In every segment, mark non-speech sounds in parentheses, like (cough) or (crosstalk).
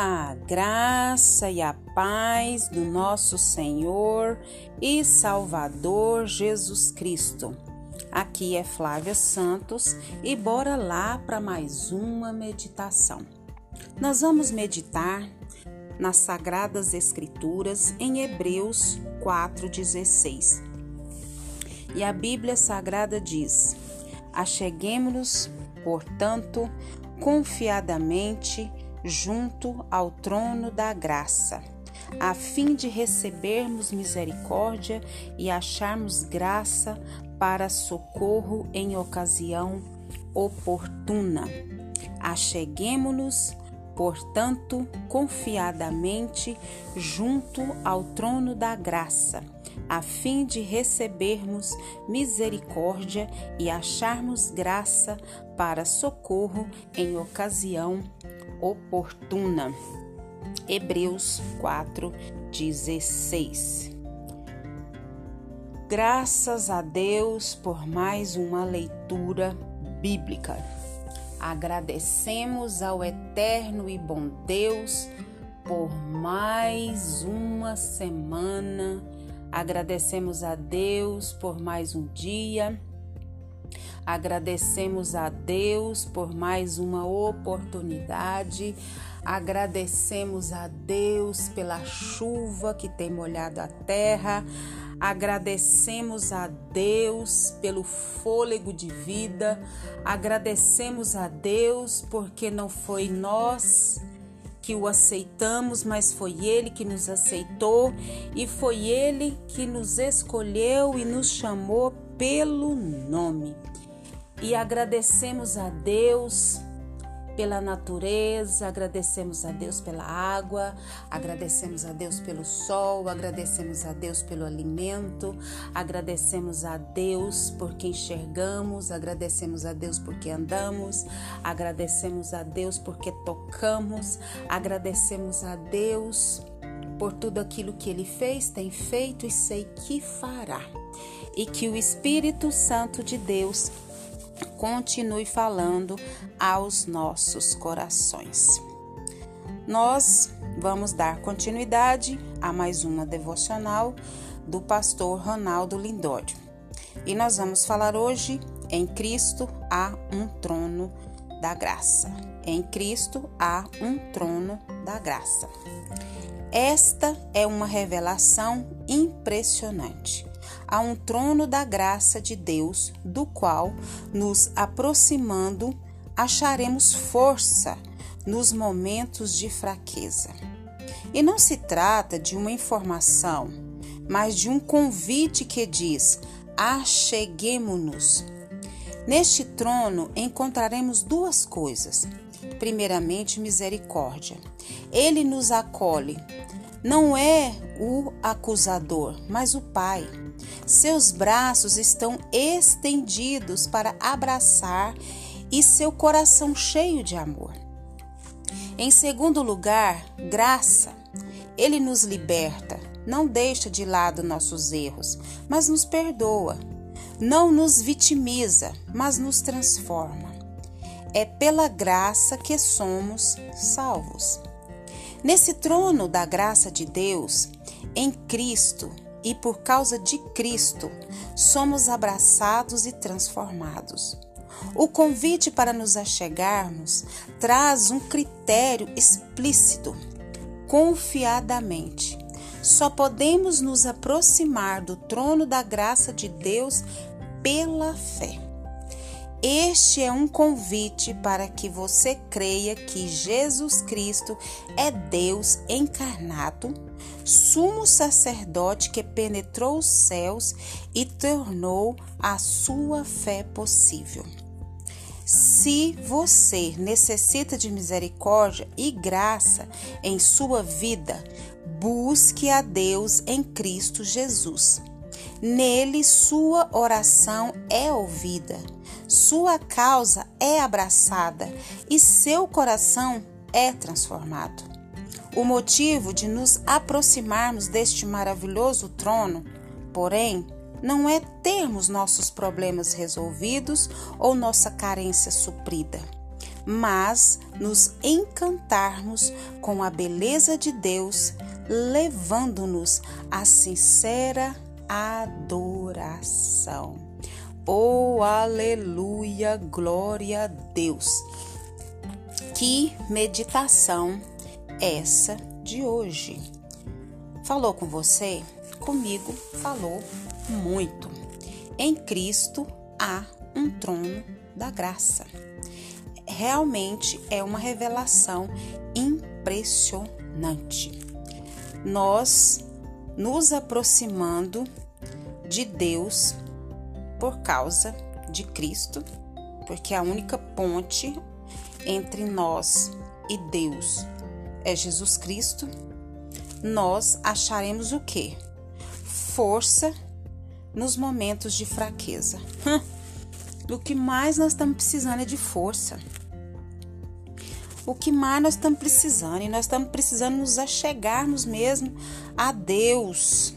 A graça e a paz do nosso Senhor e Salvador Jesus Cristo. Aqui é Flávia Santos e bora lá para mais uma meditação. Nós vamos meditar nas Sagradas Escrituras em Hebreus 4,16. E a Bíblia Sagrada diz: Acheguemos-nos, portanto, confiadamente junto ao trono da graça, a fim de recebermos misericórdia e acharmos graça para socorro em ocasião oportuna. Acheguemo-nos, portanto, confiadamente junto ao trono da graça, a fim de recebermos misericórdia e acharmos graça para socorro em ocasião oportuna. Hebreus 4:16. Graças a Deus por mais uma leitura bíblica. Agradecemos ao eterno e bom Deus por mais uma semana. Agradecemos a Deus por mais um dia. Agradecemos a Deus por mais uma oportunidade. Agradecemos a Deus pela chuva que tem molhado a terra. Agradecemos a Deus pelo fôlego de vida. Agradecemos a Deus porque não foi nós que o aceitamos, mas foi Ele que nos aceitou e foi Ele que nos escolheu e nos chamou pelo nome. E agradecemos a Deus pela natureza, agradecemos a Deus pela água, agradecemos a Deus pelo sol, agradecemos a Deus pelo alimento, agradecemos a Deus porque enxergamos, agradecemos a Deus porque andamos, agradecemos a Deus porque tocamos, agradecemos a Deus por tudo aquilo que ele fez, tem feito e sei que fará. E que o Espírito Santo de Deus continue falando aos nossos corações. Nós vamos dar continuidade a mais uma devocional do pastor Ronaldo Lindório. E nós vamos falar hoje em Cristo há um trono da graça. Em Cristo há um trono da graça. Esta é uma revelação impressionante a um trono da graça de Deus, do qual, nos aproximando, acharemos força nos momentos de fraqueza. E não se trata de uma informação, mas de um convite que diz: acheguemo-nos. Neste trono encontraremos duas coisas. Primeiramente, misericórdia. Ele nos acolhe. Não é o acusador, mas o Pai. Seus braços estão estendidos para abraçar e seu coração cheio de amor. Em segundo lugar, graça. Ele nos liberta, não deixa de lado nossos erros, mas nos perdoa. Não nos vitimiza, mas nos transforma. É pela graça que somos salvos. Nesse trono da graça de Deus, em Cristo, e por causa de Cristo somos abraçados e transformados. O convite para nos achegarmos traz um critério explícito: confiadamente. Só podemos nos aproximar do trono da graça de Deus pela fé. Este é um convite para que você creia que Jesus Cristo é Deus encarnado, sumo sacerdote que penetrou os céus e tornou a sua fé possível. Se você necessita de misericórdia e graça em sua vida, busque a Deus em Cristo Jesus. Nele, sua oração é ouvida sua causa é abraçada e seu coração é transformado. O motivo de nos aproximarmos deste maravilhoso trono, porém, não é termos nossos problemas resolvidos ou nossa carência suprida, mas nos encantarmos com a beleza de Deus, levando-nos à sincera adoração. Oh, aleluia, glória a Deus. Que meditação essa de hoje? Falou com você? Comigo falou muito. Em Cristo há um trono da graça. Realmente é uma revelação impressionante. Nós nos aproximando de Deus por causa de Cristo, porque a única ponte entre nós e Deus é Jesus Cristo, nós acharemos o que? Força nos momentos de fraqueza. (laughs) o que mais nós estamos precisando é de força. O que mais nós estamos precisando? E nós estamos precisando nos achegarmos mesmo a Deus.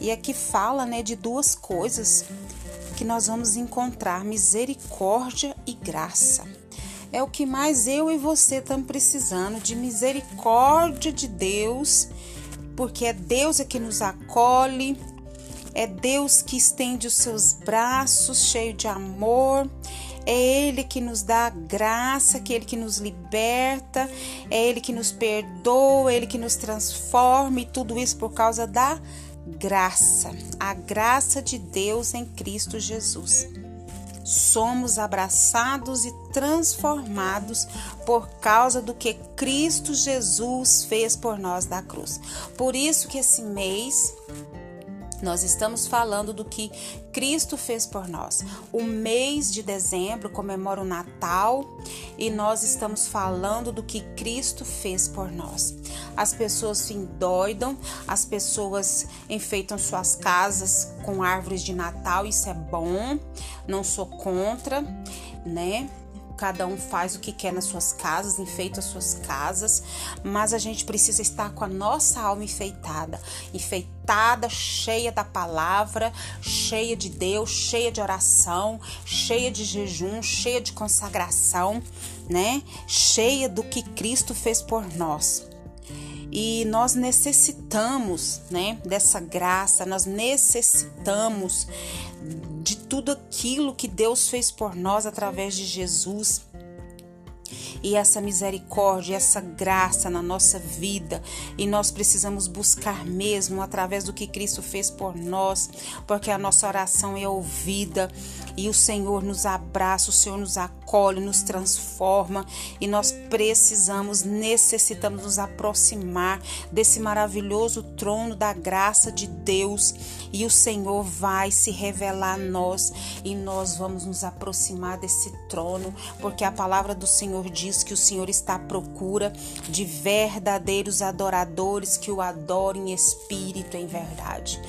E aqui fala né, de duas coisas que nós vamos encontrar: misericórdia e graça. É o que mais eu e você estamos precisando de misericórdia de Deus, porque é Deus é que nos acolhe, é Deus que estende os seus braços cheio de amor. É Ele que nos dá graça, que é Ele que nos liberta, é Ele que nos perdoa, é Ele que nos transforma e tudo isso por causa da graça, a graça de Deus em Cristo Jesus somos abraçados e transformados por causa do que Cristo Jesus fez por nós na cruz. Por isso que esse mês nós estamos falando do que Cristo fez por nós. O mês de dezembro comemora o Natal e nós estamos falando do que Cristo fez por nós. As pessoas se endoidam, as pessoas enfeitam suas casas com árvores de Natal, isso é bom, não sou contra, né? Cada um faz o que quer nas suas casas, enfeita as suas casas, mas a gente precisa estar com a nossa alma enfeitada, enfeitada, cheia da palavra, cheia de Deus, cheia de oração, cheia de jejum, cheia de consagração, né? Cheia do que Cristo fez por nós. E nós necessitamos, né, dessa graça, nós necessitamos tudo aquilo que Deus fez por nós através de Jesus. E essa misericórdia, essa graça na nossa vida. E nós precisamos buscar mesmo através do que Cristo fez por nós, porque a nossa oração é ouvida. E o Senhor nos abraça, o Senhor nos acolhe, nos transforma. E nós precisamos, necessitamos nos aproximar desse maravilhoso trono da graça de Deus e o Senhor vai se revelar a nós e nós vamos nos aproximar desse trono, porque a palavra do Senhor diz que o Senhor está à procura de verdadeiros adoradores que o adorem em espírito em verdade.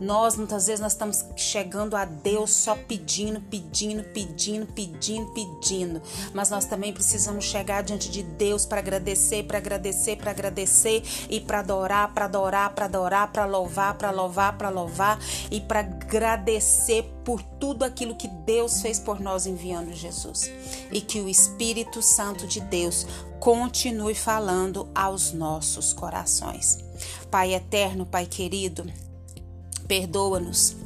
Nós muitas vezes nós estamos chegando a Deus só pedindo, pedindo, pedindo, pedindo, pedindo, mas nós também precisamos chegar diante de Deus para agradecer, para agradecer, para agradecer e para adorar, para adorar, para adorar, para louvar, para louvar, para louvar e para agradecer por tudo aquilo que Deus fez por nós enviando Jesus. E que o Espírito Santo de Deus continue falando aos nossos corações. Pai eterno, Pai querido, Perdoa-nos.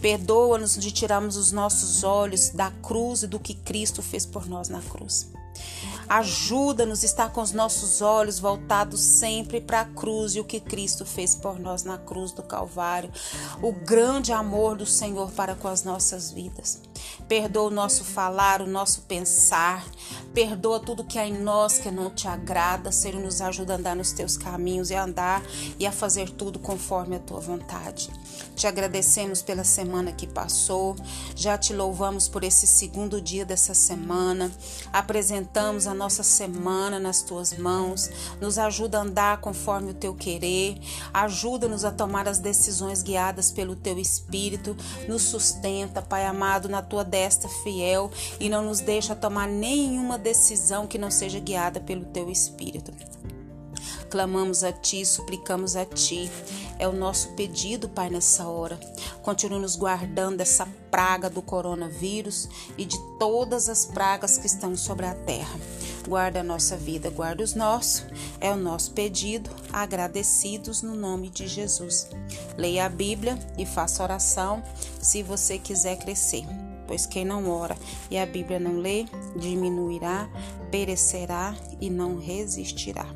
Perdoa-nos de tirarmos os nossos olhos da cruz e do que Cristo fez por nós na cruz. Ajuda-nos a estar com os nossos olhos voltados sempre para a cruz e o que Cristo fez por nós na cruz do Calvário. O grande amor do Senhor para com as nossas vidas. Perdoa o nosso falar, o nosso pensar. Perdoa tudo que há em nós que não te agrada. Senhor, nos ajuda a andar nos teus caminhos e a andar e a fazer tudo conforme a tua vontade. Te agradecemos pela semana que passou. Já te louvamos por esse segundo dia dessa semana. Apresentamos a nossa semana nas tuas mãos. Nos ajuda a andar conforme o teu querer. Ajuda-nos a tomar as decisões guiadas pelo teu espírito. Nos sustenta, Pai amado, na tua destra fiel e não nos deixa tomar nenhuma decisão que não seja guiada pelo teu espírito. Clamamos a Ti, suplicamos a Ti. É o nosso pedido, Pai, nessa hora. Continue nos guardando dessa praga do coronavírus e de todas as pragas que estão sobre a terra. guarda a nossa vida, guarda os nossos. É o nosso pedido, agradecidos no nome de Jesus. Leia a Bíblia e faça oração se você quiser crescer. Pois quem não ora e a Bíblia não lê, diminuirá, perecerá e não resistirá.